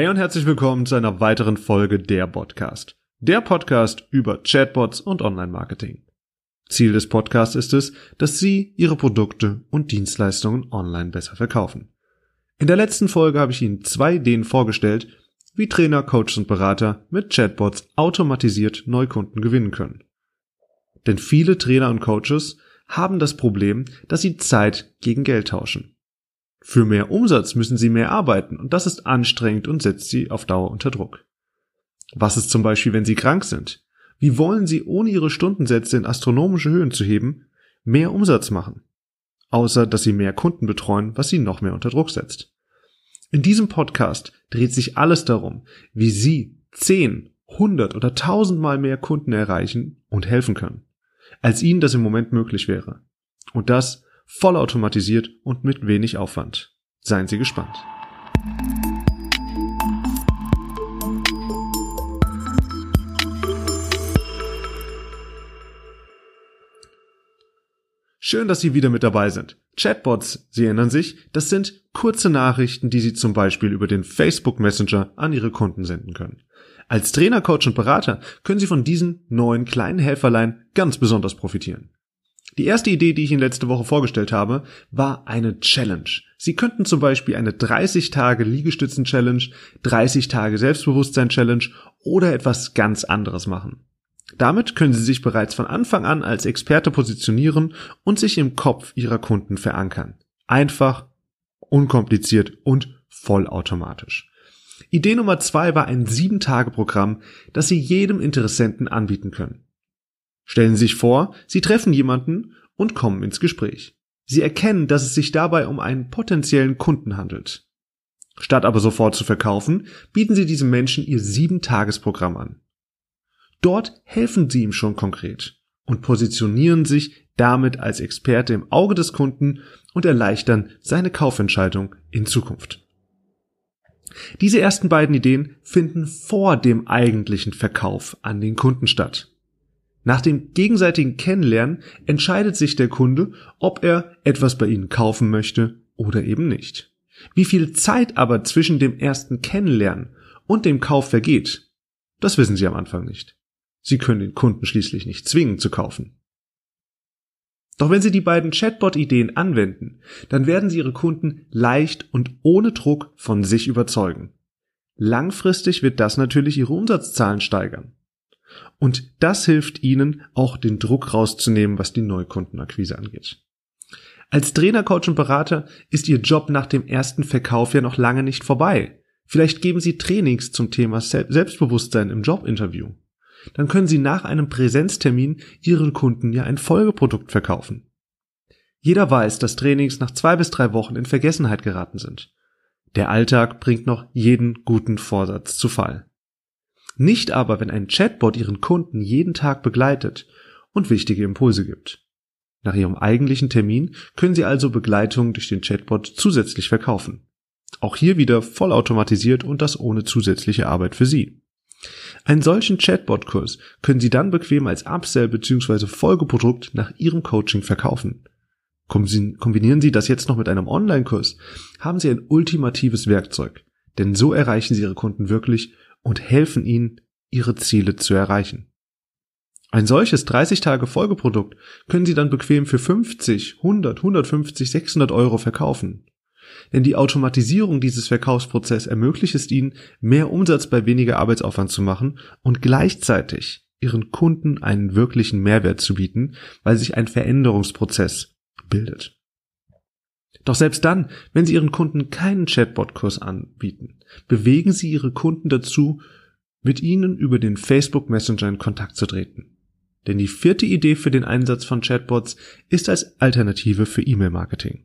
Hey und herzlich willkommen zu einer weiteren Folge der Podcast. Der Podcast über Chatbots und Online-Marketing. Ziel des Podcasts ist es, dass Sie Ihre Produkte und Dienstleistungen online besser verkaufen. In der letzten Folge habe ich Ihnen zwei Ideen vorgestellt, wie Trainer, Coaches und Berater mit Chatbots automatisiert Neukunden gewinnen können. Denn viele Trainer und Coaches haben das Problem, dass sie Zeit gegen Geld tauschen. Für mehr Umsatz müssen sie mehr arbeiten und das ist anstrengend und setzt sie auf Dauer unter Druck. Was ist zum Beispiel, wenn sie krank sind? Wie wollen sie, ohne ihre Stundensätze in astronomische Höhen zu heben, mehr Umsatz machen? Außer, dass sie mehr Kunden betreuen, was sie noch mehr unter Druck setzt. In diesem Podcast dreht sich alles darum, wie Sie 10, 100 oder 1000 Mal mehr Kunden erreichen und helfen können, als Ihnen das im Moment möglich wäre. Und das vollautomatisiert und mit wenig Aufwand. Seien Sie gespannt. Schön, dass Sie wieder mit dabei sind. Chatbots, Sie erinnern sich, das sind kurze Nachrichten, die Sie zum Beispiel über den Facebook Messenger an Ihre Kunden senden können. Als Trainer, Coach und Berater können Sie von diesen neuen kleinen Helferlein ganz besonders profitieren. Die erste Idee, die ich Ihnen letzte Woche vorgestellt habe, war eine Challenge. Sie könnten zum Beispiel eine 30 Tage Liegestützen-Challenge, 30 Tage Selbstbewusstsein-Challenge oder etwas ganz anderes machen. Damit können Sie sich bereits von Anfang an als Experte positionieren und sich im Kopf Ihrer Kunden verankern. Einfach, unkompliziert und vollautomatisch. Idee Nummer zwei war ein 7-Tage-Programm, das Sie jedem Interessenten anbieten können. Stellen Sie sich vor, Sie treffen jemanden und kommen ins Gespräch. Sie erkennen, dass es sich dabei um einen potenziellen Kunden handelt. Statt aber sofort zu verkaufen, bieten Sie diesem Menschen Ihr 7-Tages-Programm an. Dort helfen Sie ihm schon konkret und positionieren sich damit als Experte im Auge des Kunden und erleichtern seine Kaufentscheidung in Zukunft. Diese ersten beiden Ideen finden vor dem eigentlichen Verkauf an den Kunden statt. Nach dem gegenseitigen Kennenlernen entscheidet sich der Kunde, ob er etwas bei Ihnen kaufen möchte oder eben nicht. Wie viel Zeit aber zwischen dem ersten Kennenlernen und dem Kauf vergeht, das wissen Sie am Anfang nicht. Sie können den Kunden schließlich nicht zwingen zu kaufen. Doch wenn Sie die beiden Chatbot-Ideen anwenden, dann werden Sie Ihre Kunden leicht und ohne Druck von sich überzeugen. Langfristig wird das natürlich Ihre Umsatzzahlen steigern. Und das hilft Ihnen auch den Druck rauszunehmen, was die Neukundenakquise angeht. Als Trainer, Coach und Berater ist Ihr Job nach dem ersten Verkauf ja noch lange nicht vorbei. Vielleicht geben Sie Trainings zum Thema Selbstbewusstsein im Jobinterview. Dann können Sie nach einem Präsenztermin Ihren Kunden ja ein Folgeprodukt verkaufen. Jeder weiß, dass Trainings nach zwei bis drei Wochen in Vergessenheit geraten sind. Der Alltag bringt noch jeden guten Vorsatz zu Fall. Nicht aber, wenn ein Chatbot Ihren Kunden jeden Tag begleitet und wichtige Impulse gibt. Nach Ihrem eigentlichen Termin können Sie also Begleitung durch den Chatbot zusätzlich verkaufen. Auch hier wieder vollautomatisiert und das ohne zusätzliche Arbeit für Sie. Einen solchen Chatbot-Kurs können Sie dann bequem als Upsell bzw. Folgeprodukt nach Ihrem Coaching verkaufen. Kombinieren Sie das jetzt noch mit einem Online-Kurs, haben Sie ein ultimatives Werkzeug, denn so erreichen Sie Ihre Kunden wirklich und helfen ihnen, ihre Ziele zu erreichen. Ein solches 30 Tage Folgeprodukt können Sie dann bequem für 50, 100, 150, 600 Euro verkaufen. Denn die Automatisierung dieses Verkaufsprozesses ermöglicht es Ihnen, mehr Umsatz bei weniger Arbeitsaufwand zu machen und gleichzeitig Ihren Kunden einen wirklichen Mehrwert zu bieten, weil sich ein Veränderungsprozess bildet. Doch selbst dann, wenn Sie Ihren Kunden keinen Chatbot-Kurs anbieten, bewegen Sie Ihre Kunden dazu, mit Ihnen über den Facebook Messenger in Kontakt zu treten. Denn die vierte Idee für den Einsatz von Chatbots ist als Alternative für E-Mail-Marketing.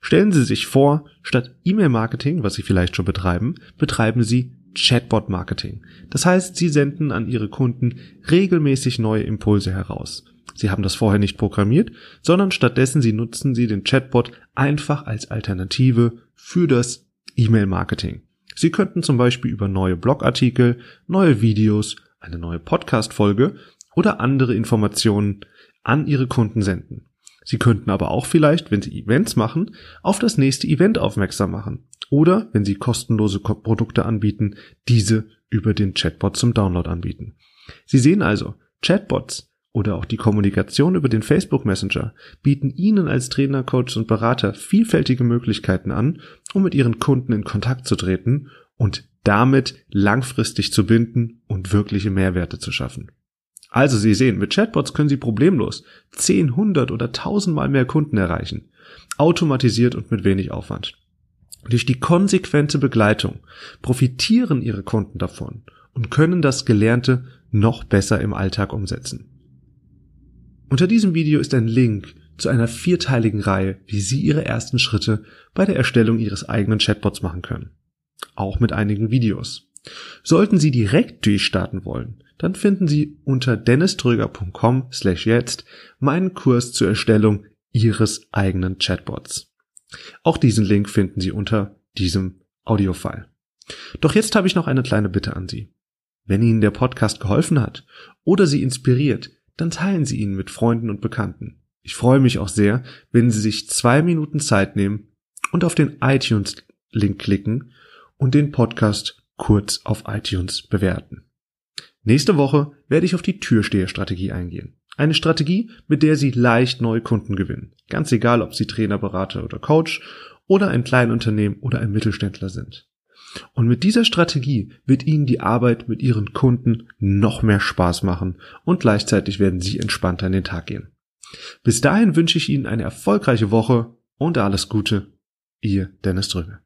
Stellen Sie sich vor, statt E-Mail-Marketing, was Sie vielleicht schon betreiben, betreiben Sie Chatbot-Marketing. Das heißt, Sie senden an Ihre Kunden regelmäßig neue Impulse heraus. Sie haben das vorher nicht programmiert, sondern stattdessen Sie nutzen Sie den Chatbot einfach als Alternative für das E-Mail-Marketing. Sie könnten zum Beispiel über neue Blogartikel, neue Videos, eine neue Podcast-Folge oder andere Informationen an Ihre Kunden senden. Sie könnten aber auch vielleicht, wenn Sie Events machen, auf das nächste Event aufmerksam machen Oder, wenn Sie kostenlose Produkte anbieten, diese über den Chatbot zum Download anbieten. Sie sehen also, Chatbots oder auch die Kommunikation über den Facebook Messenger bieten Ihnen als Trainer, Coach und Berater vielfältige Möglichkeiten an, um mit Ihren Kunden in Kontakt zu treten und damit langfristig zu binden und wirkliche Mehrwerte zu schaffen. Also Sie sehen, mit Chatbots können Sie problemlos 10, 100 oder 1000 Mal mehr Kunden erreichen. Automatisiert und mit wenig Aufwand. Durch die konsequente Begleitung profitieren Ihre Kunden davon und können das Gelernte noch besser im Alltag umsetzen. Unter diesem Video ist ein Link zu einer vierteiligen Reihe, wie Sie Ihre ersten Schritte bei der Erstellung Ihres eigenen Chatbots machen können. Auch mit einigen Videos. Sollten Sie direkt durchstarten wollen, dann finden Sie unter denniströger.com slash jetzt meinen Kurs zur Erstellung Ihres eigenen Chatbots. Auch diesen Link finden Sie unter diesem Audiofile. Doch jetzt habe ich noch eine kleine Bitte an Sie. Wenn Ihnen der Podcast geholfen hat oder Sie inspiriert, dann teilen Sie ihn mit Freunden und Bekannten. Ich freue mich auch sehr, wenn Sie sich zwei Minuten Zeit nehmen und auf den iTunes-Link klicken und den Podcast kurz auf iTunes bewerten. Nächste Woche werde ich auf die Türsteherstrategie eingehen. Eine Strategie, mit der Sie leicht neue Kunden gewinnen. Ganz egal, ob Sie Trainer, Berater oder Coach oder ein Kleinunternehmen oder ein Mittelständler sind. Und mit dieser Strategie wird Ihnen die Arbeit mit Ihren Kunden noch mehr Spaß machen und gleichzeitig werden Sie entspannter in den Tag gehen. Bis dahin wünsche ich Ihnen eine erfolgreiche Woche und alles Gute. Ihr Dennis Drüge.